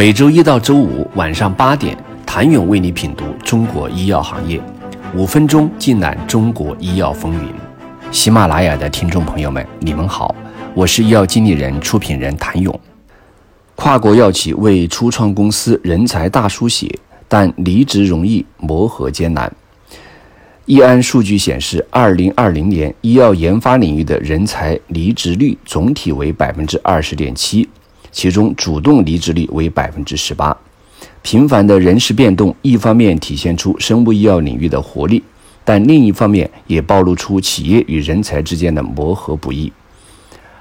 每周一到周五晚上八点，谭勇为你品读中国医药行业，五分钟尽览中国医药风云。喜马拉雅的听众朋友们，你们好，我是医药经理人、出品人谭勇。跨国药企为初创公司人才大书写，但离职容易，磨合艰难。易安数据显示，二零二零年医药研发领域的人才离职率总体为百分之二十点七。其中主动离职率为百分之十八，频繁的人事变动，一方面体现出生物医药领域的活力，但另一方面也暴露出企业与人才之间的磨合不易。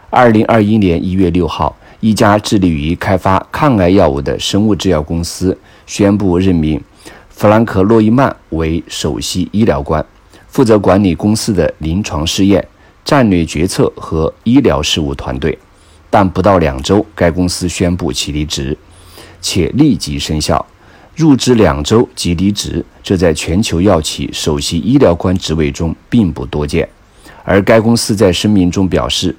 二零二一年一月六号，一家致力于开发抗癌药物的生物制药公司宣布任命弗兰克·洛伊曼为首席医疗官，负责管理公司的临床试验、战略决策和医疗事务团队。但不到两周，该公司宣布其离职，且立即生效。入职两周即离职，这在全球药企首席医疗官职位中并不多见。而该公司在声明中表示，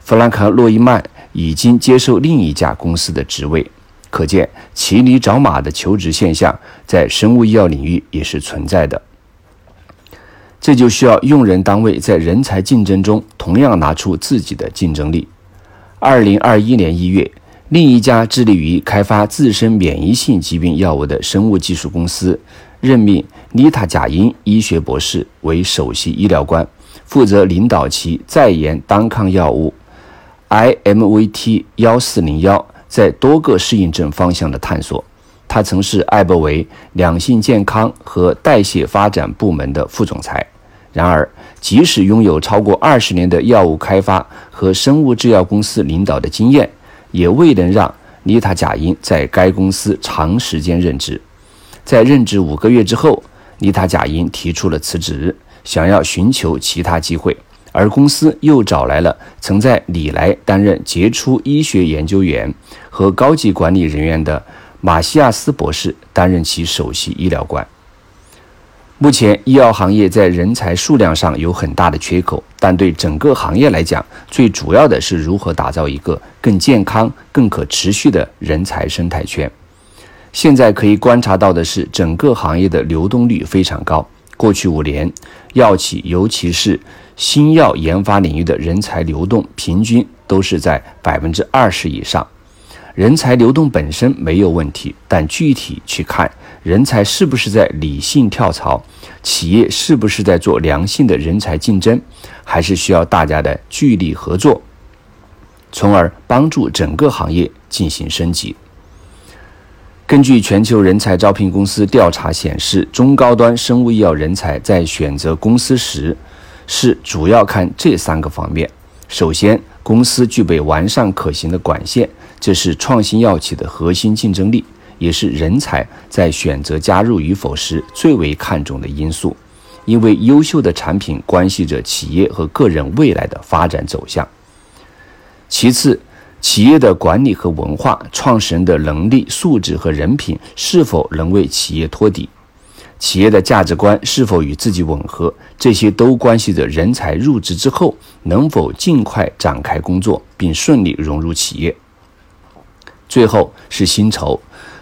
弗兰克·洛伊曼已经接受另一家公司的职位。可见，骑驴找马的求职现象在生物医药领域也是存在的。这就需要用人单位在人才竞争中同样拿出自己的竞争力。二零二一年一月，另一家致力于开发自身免疫性疾病药物的生物技术公司任命妮塔·贾因医学博士为首席医疗官，负责领导其在研单抗药物 IMVT 幺四零幺在多个适应症方向的探索。他曾是艾伯维两性健康和代谢发展部门的副总裁。然而，即使拥有超过二十年的药物开发和生物制药公司领导的经验，也未能让妮塔·贾因在该公司长时间任职。在任职五个月之后，妮塔·贾因提出了辞职，想要寻求其他机会。而公司又找来了曾在里莱担任杰出医学研究员和高级管理人员的马西亚斯博士担任其首席医疗官。目前，医药行业在人才数量上有很大的缺口，但对整个行业来讲，最主要的是如何打造一个更健康、更可持续的人才生态圈。现在可以观察到的是，整个行业的流动率非常高。过去五年，药企尤其是新药研发领域的人才流动平均都是在百分之二十以上。人才流动本身没有问题，但具体去看，人才是不是在理性跳槽，企业是不是在做良性的人才竞争，还是需要大家的聚力合作，从而帮助整个行业进行升级。根据全球人才招聘公司调查显示，中高端生物医药人才在选择公司时，是主要看这三个方面。首先，公司具备完善可行的管线，这是创新药企的核心竞争力，也是人才在选择加入与否时最为看重的因素。因为优秀的产品关系着企业和个人未来的发展走向。其次，企业的管理和文化、创始人的能力、素质和人品是否能为企业托底。企业的价值观是否与自己吻合，这些都关系着人才入职之后能否尽快展开工作，并顺利融入企业。最后是薪酬，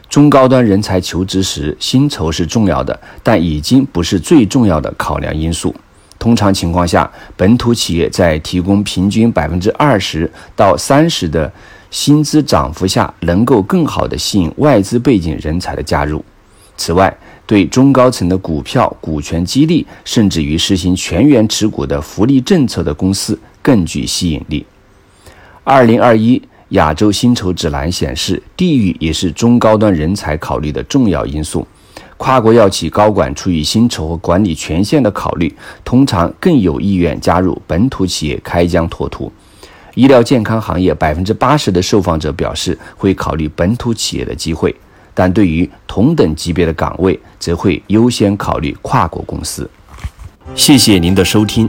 中高端人才求职时，薪酬是重要的，但已经不是最重要的考量因素。通常情况下，本土企业在提供平均百分之二十到三十的薪资涨幅下，能够更好地吸引外资背景人才的加入。此外，对中高层的股票、股权激励，甚至于实行全员持股的福利政策的公司更具吸引力。二零二一亚洲薪酬指南显示，地域也是中高端人才考虑的重要因素。跨国药企高管出于薪酬和管理权限的考虑，通常更有意愿加入本土企业开疆拓土。医疗健康行业百分之八十的受访者表示会考虑本土企业的机会。但对于同等级别的岗位，则会优先考虑跨国公司。谢谢您的收听。